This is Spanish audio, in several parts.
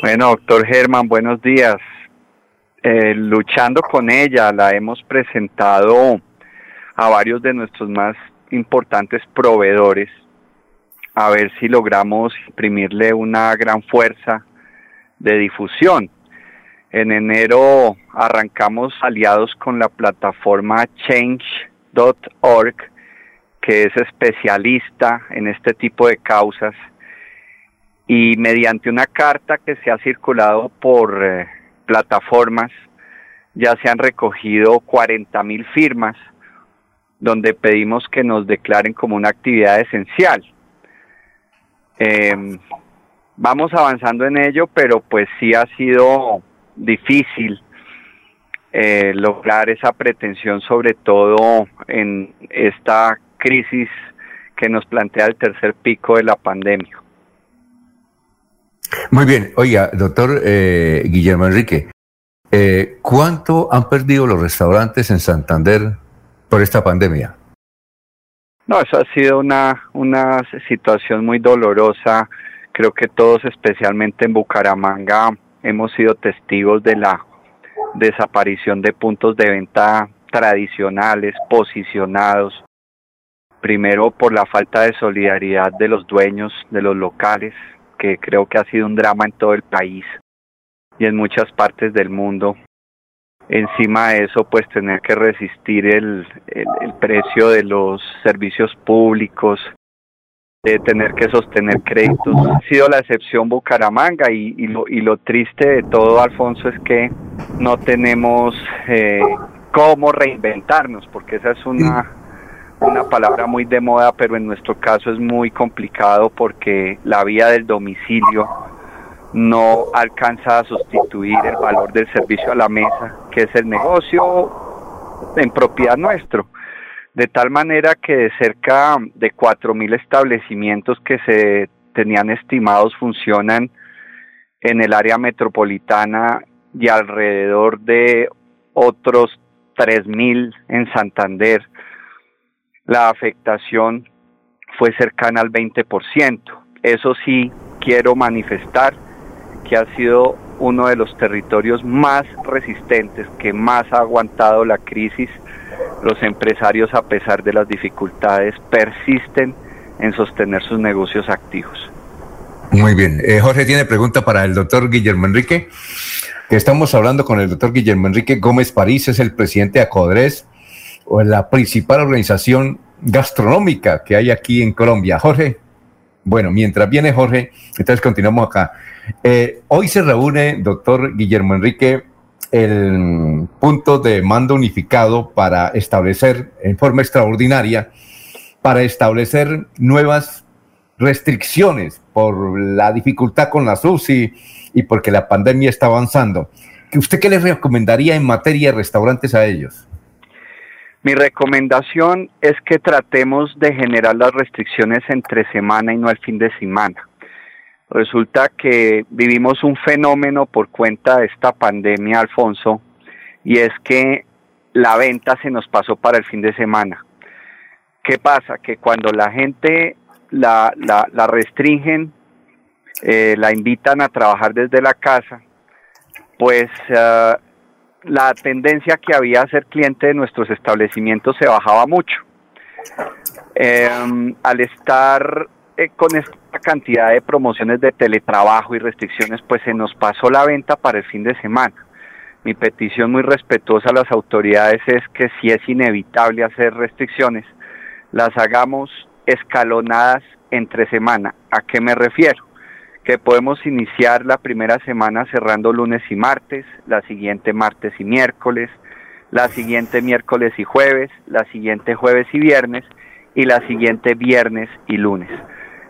Bueno, doctor Germán, buenos días. Eh, luchando con ella, la hemos presentado a varios de nuestros más importantes proveedores a ver si logramos imprimirle una gran fuerza de difusión. En enero arrancamos aliados con la plataforma change.org, que es especialista en este tipo de causas, y mediante una carta que se ha circulado por eh, plataformas, ya se han recogido 40 mil firmas donde pedimos que nos declaren como una actividad esencial. Em, vamos avanzando en ello, pero pues sí ha sido difícil eh, lograr esa pretensión, sobre todo en esta crisis que nos plantea el tercer pico de la pandemia. Muy bien, oiga, doctor eh, Guillermo Enrique, eh, ¿cuánto han perdido los restaurantes en Santander por esta pandemia? No, eso ha sido una, una situación muy dolorosa. Creo que todos, especialmente en Bucaramanga, hemos sido testigos de la desaparición de puntos de venta tradicionales, posicionados, primero por la falta de solidaridad de los dueños de los locales, que creo que ha sido un drama en todo el país y en muchas partes del mundo. Encima de eso, pues tener que resistir el, el, precio de los servicios públicos, de tener que sostener créditos. Ha sido la excepción Bucaramanga y, y, lo, y lo triste de todo, Alfonso, es que no tenemos eh, cómo reinventarnos, porque esa es una una palabra muy de moda, pero en nuestro caso es muy complicado porque la vía del domicilio no alcanza a sustituir el valor del servicio a la mesa, que es el negocio en propiedad nuestro. De tal manera que de cerca de 4.000 establecimientos que se tenían estimados funcionan en el área metropolitana y alrededor de otros 3.000 en Santander la afectación fue cercana al 20%. Eso sí, quiero manifestar que ha sido uno de los territorios más resistentes, que más ha aguantado la crisis. Los empresarios, a pesar de las dificultades, persisten en sostener sus negocios activos. Muy bien. Eh, Jorge tiene pregunta para el doctor Guillermo Enrique. Que estamos hablando con el doctor Guillermo Enrique Gómez París, es el presidente de Acodres o la principal organización gastronómica que hay aquí en Colombia. Jorge, bueno, mientras viene Jorge, entonces continuamos acá. Eh, hoy se reúne, doctor Guillermo Enrique, el punto de mando unificado para establecer en forma extraordinaria, para establecer nuevas restricciones por la dificultad con la SUSI y porque la pandemia está avanzando. ¿Usted qué les recomendaría en materia de restaurantes a ellos? Mi recomendación es que tratemos de generar las restricciones entre semana y no el fin de semana. Resulta que vivimos un fenómeno por cuenta de esta pandemia, Alfonso, y es que la venta se nos pasó para el fin de semana. ¿Qué pasa? Que cuando la gente la, restringen, eh, la invitan a trabajar desde la casa, pues ah, la tendencia que había a ser cliente de nuestros establecimientos se bajaba mucho. Em, al estar eh, con esta cantidad de promociones de teletrabajo y restricciones, pues se nos pasó la venta para el fin de semana. Mi petición muy respetuosa a las autoridades es que si es inevitable hacer restricciones, las hagamos escalonadas entre semana. ¿A qué me refiero? Que podemos iniciar la primera semana cerrando lunes y martes, la siguiente martes y miércoles, la siguiente miércoles y jueves, la siguiente jueves y viernes y la siguiente viernes y lunes.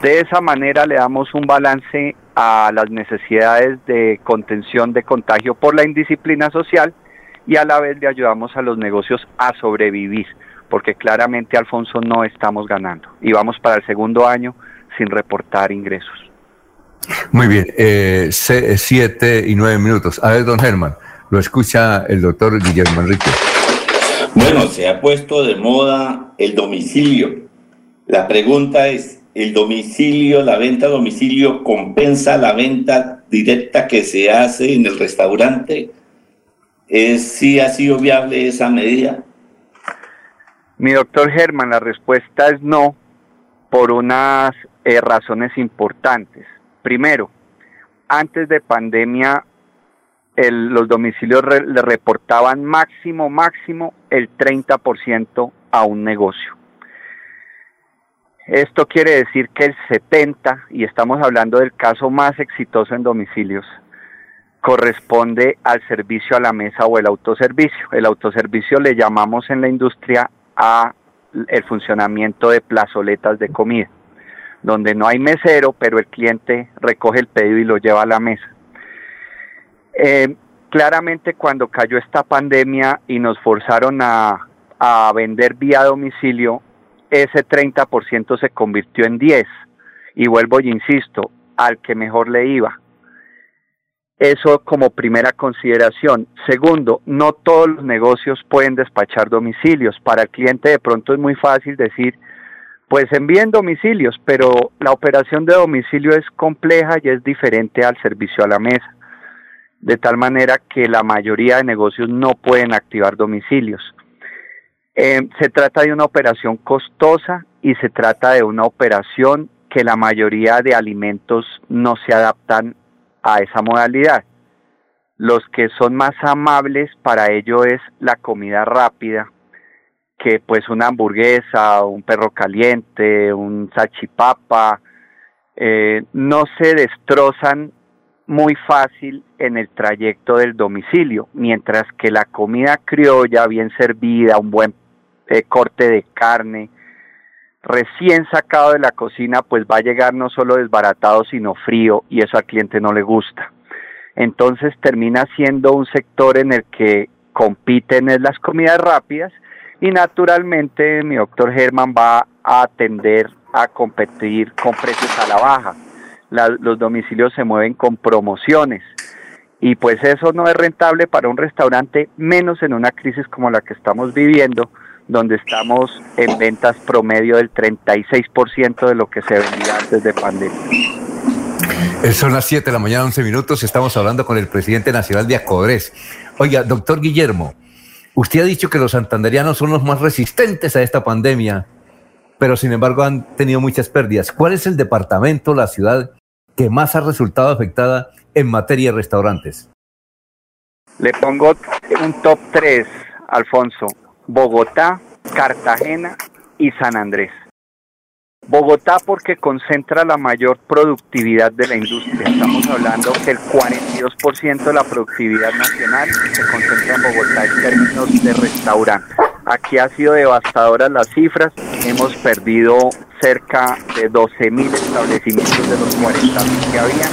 De esa manera le damos un balance a las necesidades de contención de contagio por la indisciplina social y a la vez le ayudamos a los negocios a sobrevivir, porque claramente Alfonso no estamos ganando y vamos para el segundo año sin reportar ingresos. Muy bien, eh, siete y nueve minutos. A ver, don Germán, lo escucha el doctor Guillermo Enrique. Bueno, se ha puesto de moda el domicilio. La pregunta es, el domicilio, la venta a domicilio compensa la venta directa que se hace en el restaurante? ¿Es si ha sido viable esa medida? Mi doctor Germán, la respuesta es no por unas eh, razones importantes. Primero, antes de pandemia los domicilios le reportaban máximo, máximo el 30% a un negocio. Esto quiere decir que el 70, y estamos hablando del caso más exitoso en domicilios, corresponde al servicio a la mesa o el autoservicio. El autoservicio le llamamos en la industria a el funcionamiento de plazoletas de comida, donde no hay mesero, pero el cliente recoge el pedido y lo lleva a la mesa. Eh, claramente cuando cayó esta pandemia y nos forzaron a, a vender vía domicilio, ese 30% se convirtió en 10. Y vuelvo y insisto, al que mejor le iba. Eso como primera consideración. Segundo, no todos los negocios pueden despachar domicilios. Para el cliente de pronto es muy fácil decir, pues envíen domicilios, pero la operación de domicilio es compleja y es diferente al servicio a la mesa. De tal manera que la mayoría de negocios no pueden activar domicilios. Eh, se trata de una operación costosa y se trata de una operación que la mayoría de alimentos no se adaptan a esa modalidad. Los que son más amables para ello es la comida rápida, que pues una hamburguesa, un perro caliente, un salchipapa, eh, no se destrozan muy fácil en el trayecto del domicilio, mientras que la comida criolla bien servida, un buen eh, corte de carne, recién sacado de la cocina, pues va a llegar no solo desbaratado, sino frío, y eso al cliente no le gusta. Entonces termina siendo un sector en el que compiten en las comidas rápidas y naturalmente mi doctor Germán va a atender a competir con precios a la baja. los domicilios se mueven con promociones y pues eso no es rentable para un restaurante, menos en una crisis como la que estamos viviendo, donde estamos en ventas promedio del 36% de lo que se vendía antes de pandemia. Eh, son las 7 de la mañana, 11 minutos. Estamos hablando con el presidente nacional de Acodres. Oiga, doctor Guillermo, usted ha dicho que los santanderianos son los más resistentes a esta pandemia, pero sin embargo han tenido muchas pérdidas. ¿Cuál es el departamento, la ciudad que más ha resultado afectada en materia de restaurantes? Le pongo un top 3, Alfonso. Bogotá, Cartagena y San Andrés. Bogotá porque concentra la mayor productividad de la industria. Estamos hablando que el 42% de la productividad nacional se concentra en Bogotá en términos de restaurante. Aquí ha sido devastadoras las cifras. Hemos perdido cerca de 12.000 establecimientos de los 40.000 que había.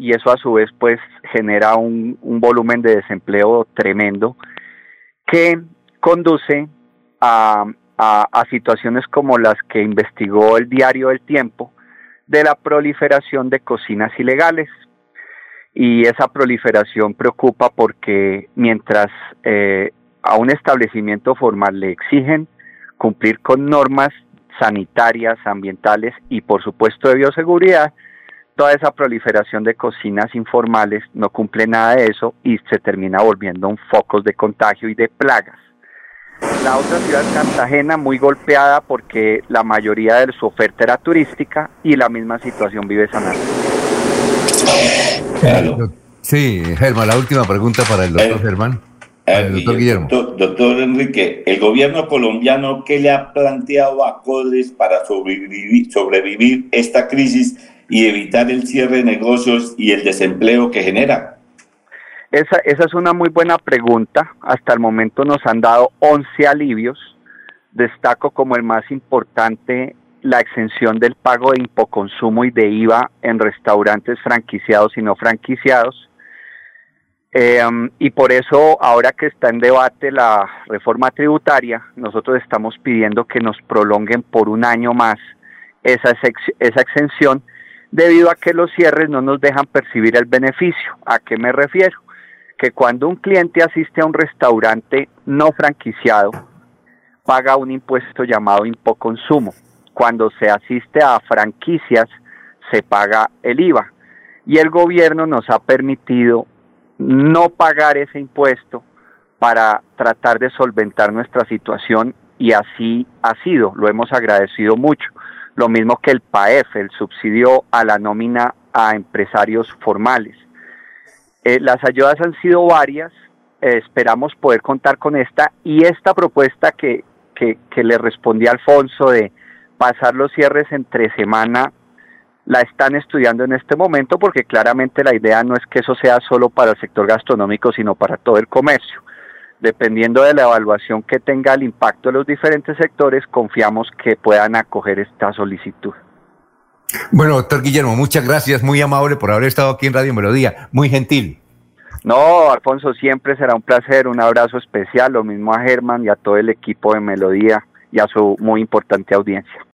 Y, eso a su vez pues genera un volumen de desempleo tremendo que conduce a, situaciones como las que investigó el diario El Tiempo de la proliferación de cocinas ilegales. Y esa proliferación preocupa porque mientras eh, a un establecimiento formal le exigen cumplir con normas sanitarias, ambientales y por supuesto de bioseguridad, toda esa proliferación de cocinas informales no cumple nada de eso y se termina volviendo un foco de contagio y de plagas. La otra ciudad, Cartagena, muy golpeada porque la mayoría de su oferta era turística y la misma situación vive San Sí, Germán, la última pregunta para el doctor eh, Germán. el doctor Guillermo. Doctor, Enrique, el gobierno colombiano, ¿qué le ha planteado a CODES para sobrevivir, sobrevivir esta crisis y evitar el cierre de negocios y el desempleo que genera? Esa, esa es una muy buena pregunta. Hasta el momento nos han dado 11 alivios. Destaco como el más importante la exención del pago de impoconsumo y de IVA en restaurantes franquiciados y no franquiciados. Um, y por eso, ahora que está en debate la reforma tributaria, nosotros estamos pidiendo que nos prolonguen por un año más esa, esa exención debido a que los cierres no nos dejan percibir el beneficio. ¿A qué me refiero? Que cuando un cliente asiste a un restaurante no franquiciado, paga un impuesto llamado impoconsumo. cuando se asiste a franquicias se paga el IVA. Y el gobierno nos ha permitido no pagar ese impuesto para tratar de solventar nuestra situación y así ha sido, lo hemos agradecido mucho. Lo mismo que el PAEF, el subsidio a la nómina a empresarios formales. Eh, las ayudas han sido varias, eh, esperamos poder contar con esta y esta propuesta que, que, que le respondí a Alfonso de pasar los cierres entre semana la están estudiando en este momento porque claramente la idea no es que eso sea solo para el sector gastronómico, sino para todo el comercio. Dependiendo de la evaluación que tenga el impacto de los diferentes sectores, confiamos que puedan acoger esta solicitud. Bueno, doctor Guillermo, muchas gracias, muy amable por haber estado aquí en Radio Melodía, muy gentil. No, Alfonso, siempre será un placer, un abrazo especial, lo mismo a Germán y a todo el equipo de Melodía y a su muy importante audiencia.